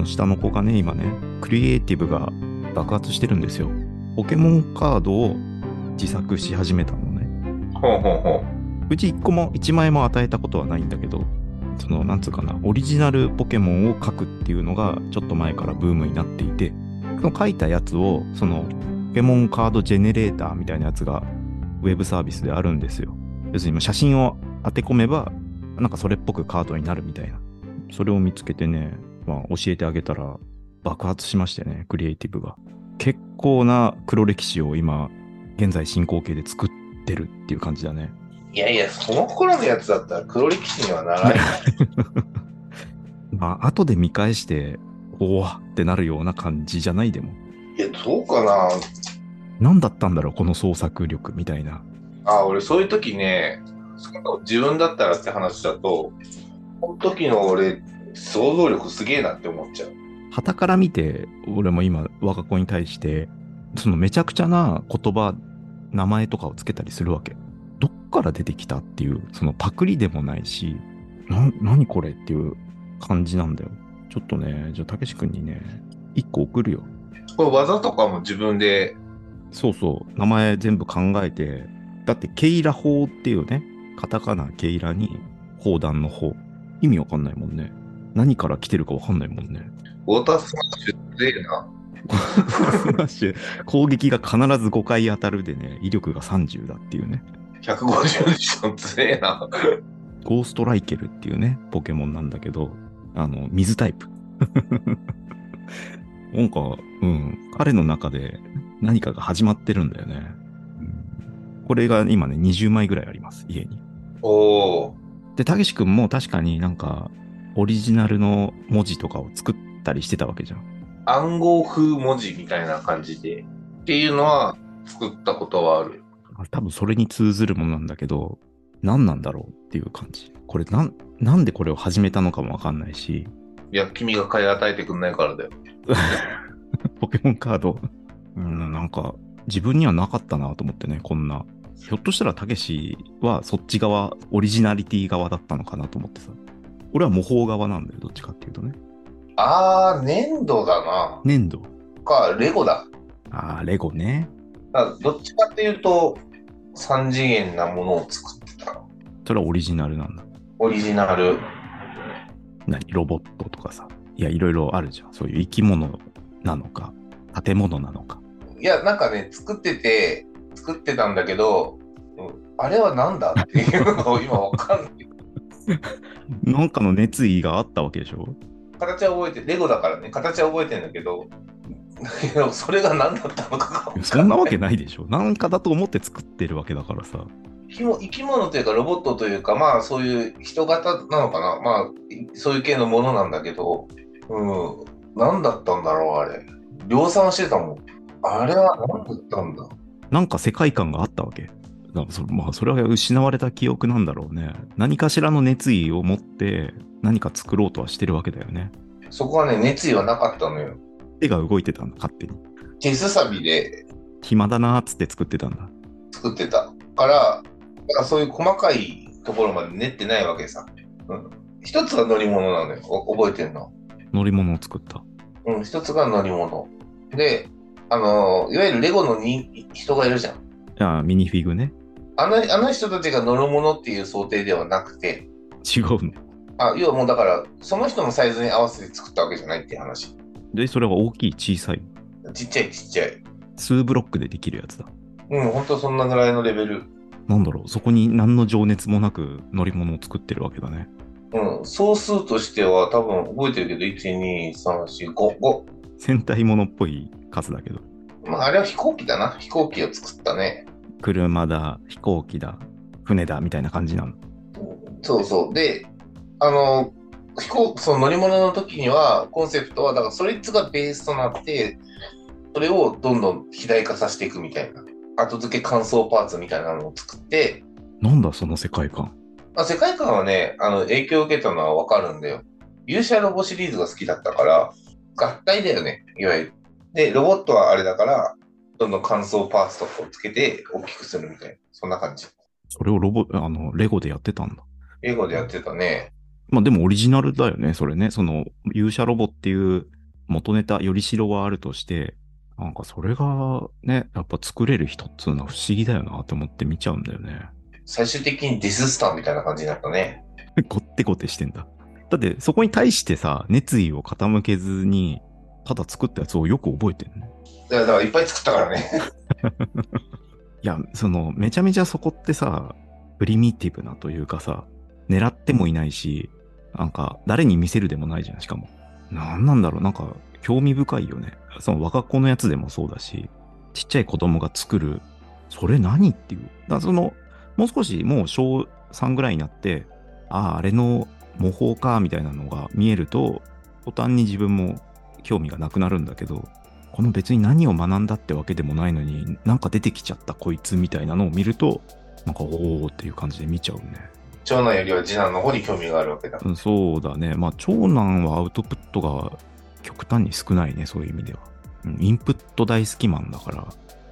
その下の子がね、今ね、クリエイティブが爆発してるんですよ。ポケモンカードを自作し始めたのね。ほうほうほうち1個も1枚も与えたことはないんだけど、その、なんつうかな、オリジナルポケモンを描くっていうのがちょっと前からブームになっていて、その書いたやつを、その、ポケモンカードジェネレーターみたいなやつがウェブサービスであるんですよ。要するに写真を当て込めば、なんかそれっぽくカードになるみたいな。それを見つけてね、まあ、教えてあげたら爆発しましてね、クリエイティブが。結構な黒歴史を今、現在進行形で作ってるっていう感じだね。いやいや、その頃のやつだったら黒歴史にはならない。まあ、後で見返して、おわってなるような感じじゃないでも。いや、どうかな。何だったんだろう、この創作力みたいな。あ、俺そういう時ね、自分だったらって話だと、この時の俺、想像力すげえなって思っちゃう。旗から見て、俺も今、我が子に対して、そのめちゃくちゃな言葉、名前とかをつけたりするわけ。どっから出てきたっていう、そのパクリでもないし、な、何これっていう感じなんだよ。ちょっとね、じゃあ、たけし君にね、一個送るよ。これ技とかも自分で。そうそう、名前全部考えて、だって、ケイラ法っていうね、カタカナケイラに、砲弾の砲。意味わかんないもんね。何から来てるかわかんないもんね。ウォータースマッシュ強えな。スマッシュ、攻撃が必ず5回当たるでね、威力が30だっていうね。150でしょ、強えな。ゴーストライケルっていうね、ポケモンなんだけど、あの、水タイプ。なんか、うん、彼の中で何かが始まってるんだよね。これが今ね、20枚ぐらいあります、家に。おお。で、たけし君も確かになんか、オリジナルの文字とかを作ったりしてたわけじゃん。暗号風文字みたいな感じで。っていうのは作ったことはある。多分それに通ずるものなんだけど、何なんだろうっていう感じ。これなん、なんでこれを始めたのかもわかんないし。いや、君が買い与えてくんないからだよ。ポケモンカード。うん、なんか、自分にはなかったなと思ってね、こんな。ひょっとしたらたけしはそっち側、オリジナリティ側だったのかなと思ってさ。俺は模倣側なんだよ、どっちかっていうとね。あー、粘土だな。粘土。か、レゴだ。あー、レゴね。どっちかっていうと、3次元なものを作ってた。それはオリジナルなんだ。オリジナル。何？ロボットとかさ。いや、いろいろあるじゃん。そういう生き物なのか、建物なのか。いや、なんかね、作ってて、作ってたんだけど、うん、あれは何だっていうのが今わかんない。なんかの熱意があったわけでしょ？形は覚えて、レゴだからね、形は覚えてんだけど、それが何だったのかそんなわけないでしょ。なんかだと思って作ってるわけだからさ。生き物というかロボットというか、まあそういう人型なのかな。まあそういう系のものなんだけど、うん。何だったんだろう、あれ。量産してたもん。あれは何だったんだ？なんか世界観があったわけ。だそまあ、それは失われた記憶なんだろうね。何かしらの熱意を持って何か作ろうとはしてるわけだよね。そこはね、熱意はなかったのよ。手が動いてたの、勝手に。手すさびで。暇だなーっつって作ってたんだ。作ってた。から、からそういう細かいところまで練ってないわけさ。うん。一つは乗り物なのよ。覚えてんの。乗り物を作った。うん、一つが乗り物。で、あの、いわゆるレゴのに人がいるじゃん。あミニフィグね。あのあの人たちが乗るものっていう想定ではなくて。違うのあ、要はもうだから、その人のサイズに合わせて作ったわけじゃないっていう話。で、それは大きい、小さいちっちゃい、ちっちゃい。数ブロックでできるやつだ。うん、ほんとそんなぐらいのレベル。なんだろう、そこに何の情熱もなく乗り物を作ってるわけだね。うん、総数としては多分覚えてるけど、1、2、3、4、5、5。戦隊ものっぽい数だけど。まあ、あれは飛行機だな。飛行機を作ったね。車だ、飛行機だ、船だ、みたいな感じなの？そうそう。で、あの、飛行、その乗り物の時には、コンセプトは、だからそれつがベースとなって、それをどんどん肥大化させていくみたいな。後付け乾燥パーツみたいなのを作って。なんだ、その世界観。あ世界観はね、あの、影響を受けたのはわかるんだよ。勇者ロボシリーズが好きだったから、合体だよね、いわゆる。で、ロボットはあれだから、どんどん乾燥パーツとかをつけて大きくするみたいな、そんな感じ。それをロボ、あの、レゴでやってたんだ。レゴでやってたね。まあでもオリジナルだよね、それね。その勇者ロボっていう元ネタ、よりしろはあるとして、なんかそれがね、やっぱ作れる人っつうのは不思議だよなって思って見ちゃうんだよね。最終的にディススターみたいな感じになったね。ごってごてしてんだ。だってそこに対してさ、熱意を傾けずに、ただ作ったやつをよく覚えてるね。いやだからいっぱい作ったからね。いや、その、めちゃめちゃそこってさ、プリミティブなというかさ、狙ってもいないし、なんか、誰に見せるでもないじゃん、しかも。なんなんだろう、なんか、興味深いよね。その若子のやつでもそうだし、ちっちゃい子供が作る、それ何っていう。だその、もう少しもう小3ぐらいになって、ああ、あれの模倣か、みたいなのが見えると、途端に自分も興味がなくなるんだけど、この別に何を学んだってわけでもないのに、なんか出てきちゃったこいつみたいなのを見ると、なんかおーっていう感じで見ちゃうね。長男よりは次男の方に興味があるわけだ。うん、そうだね。まあ、長男はアウトプットが極端に少ないね、そういう意味では。うん、インプット大好きマンだから、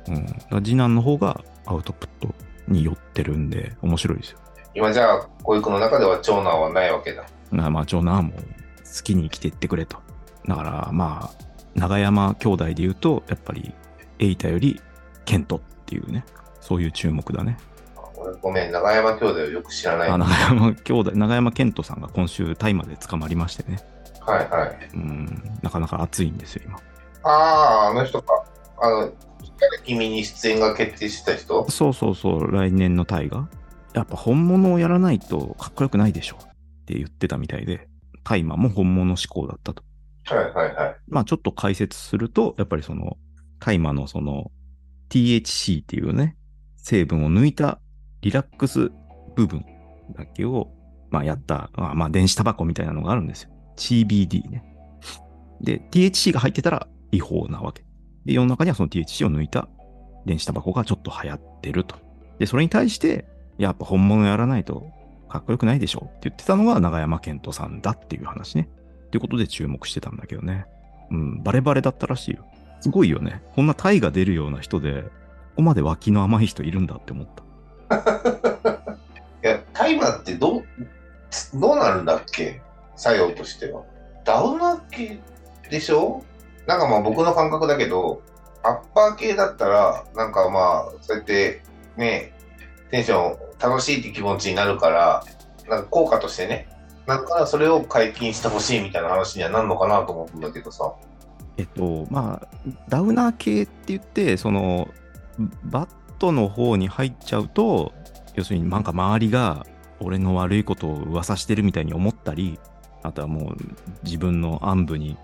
うん、だから次男の方がアウトプットに寄ってるんで、面白いですよ。今じゃあ、保育の中では長男はないわけだ。まあ、まあ長男はもう好きに生きていってくれと。だから、まあ、長山兄弟で言うと、やっぱり、エイタよりケントっていうね、そういう注目だね。俺ごめん、長山兄弟をよく知らない。あ長山兄弟、長山健人さんが今週大麻で捕まりましてね。はいはい。うん、なかなか熱いんですよ、今。ああ、あの人か。あの、君に出演が決定した人？そうそうそう、来年の大河。やっぱ本物をやらないとかっこよくないでしょって言ってたみたいで、大麻も本物志向だったと。はいはい。まあちょっと解説すると、やっぱりその、大麻のその、THC っていうね、成分を抜いたリラックス部分だけを、まあやった、まあ、まあ電子タバコみたいなのがあるんですよ。CBD ね。で、THC が入ってたら違法なわけ。で、世の中にはその THC を抜いた電子タバコがちょっと流行ってると。で、それに対して、やっぱ本物やらないとかっこよくないでしょって言ってたのが長山健人さんだっていう話ね。ってことで注目してたんだけどね。うん、バレバレだったらしいよ。すごいよね。こんなタイが出るような人で、ここまで脇の甘い人いるんだって思った。いや、タイマーってどう、どうなるんだっけ？作用としては。ダウナー系でしょ？なんかまあ僕の感覚だけど、アッパー系だったら、なんかまあ、そうやってね、テンション楽しいって気持ちになるから、なんか効果としてね、だからそれを解禁してほしいみたいな話にはなるのかなと思うんだけどさ。えっと、まあ、ダウナー系って言って、その、バットの方に入っちゃうと、要するになんか周りが俺の悪いことを噂してるみたいに思ったり、あとはもう自分の暗部に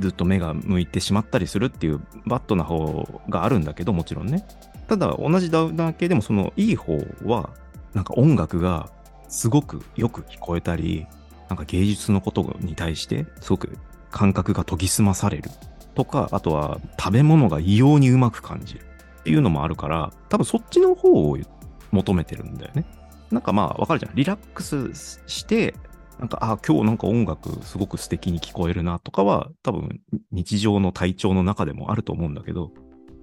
ずっと目が向いてしまったりするっていうバットな方があるんだけど、もちろんね。ただ同じダウナー系でもそのいい方は、なんか音楽がすごくよく聞こえたり、なんか芸術のことに対してすごく感覚が研ぎ澄まされるとか、あとは食べ物が異様にうまく感じるっていうのもあるから、多分そっちの方を求めてるんだよね。なんかまあわかるじゃん。リラックスして、なんか、あ、今日なんか音楽すごく素敵に聞こえるなとかは、多分日常の体調の中でもあると思うんだけど、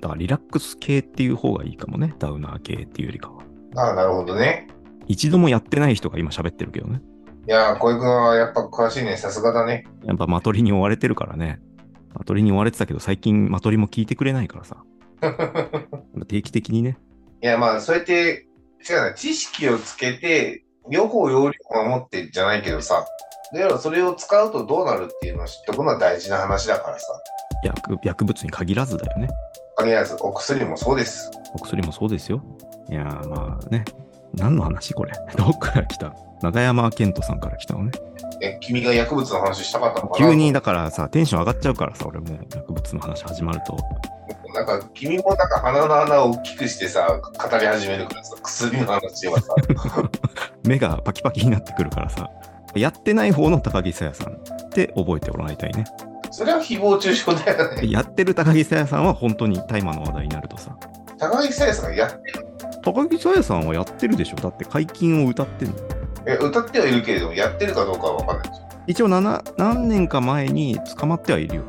だからリラックス系っていう方がいいかもね。ダウナー系っていうよりかは。ああ、なるほどね。一度もやってない人が今喋ってるけどね。いやー、小井君はやっぱ詳しいね。さすがだね。やっぱマトリに追われてるからね。マトリに追われてたけど、最近マトリも聞いてくれないからさ。定期的にね。いや、まあ、そうやって、違うな、知識をつけて、両方要領を守ってじゃないけどさ、ではそれを使うとどうなるっていうのを知っておくのは大事な話だからさ。薬薬物に限らずだよね。限らず、お薬もそうです。お薬もそうですよ。いやーまあね。何の話これ？どっから来た長山健人さんから来たのね。え、君が薬物の話したかったのかな？急にだからさ、テンション上がっちゃうからさ、俺もう薬物の話始まると。なんか、君もなんか鼻の穴を大きくしてさ、語り始めるからさ、薬の話はさ、目がパキパキになってくるからさ。やってない方の高木さやさんって覚えてもらいたいね。それは誹謗中傷だよね。やってる高木さやさんは本当に大麻の話題になるとさ。高木さやさんがやってる。高木さやさんはやってるでしょ？だって解禁を歌ってんの。え、歌ってはいるけれども、やってるかどうかは分かんないでし一応7何年か前に捕まってはいるよ。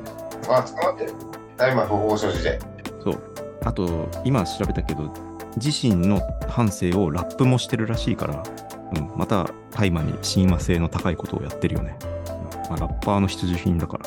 ょ。あ、捕まってる。大麻不法所持で。そう。あと、今調べたけど、自身の反省をラップもしてるらしいから、うん、また大麻に親和性の高いことをやってるよね。うんまあ、ラッパーの必需品だから。